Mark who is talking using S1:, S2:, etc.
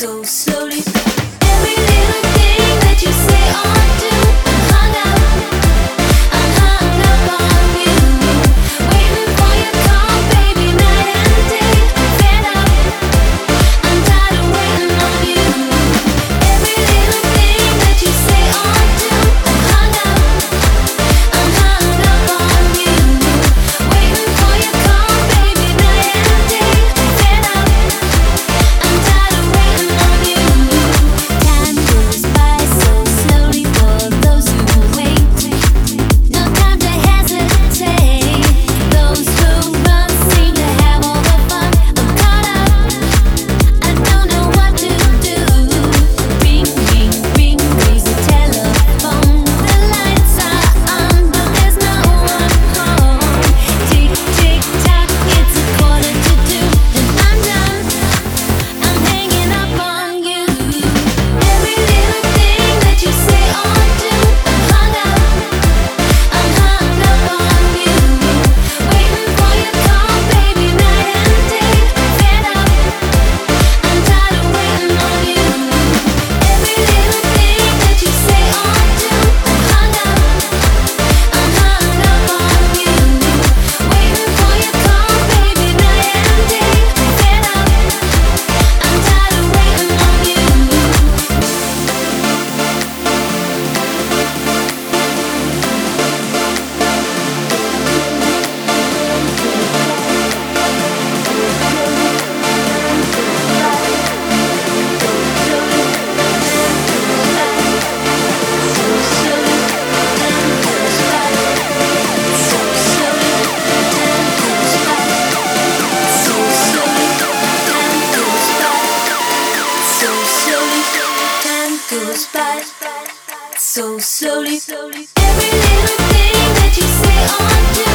S1: so slowly so slowly. Every little thing that you say do.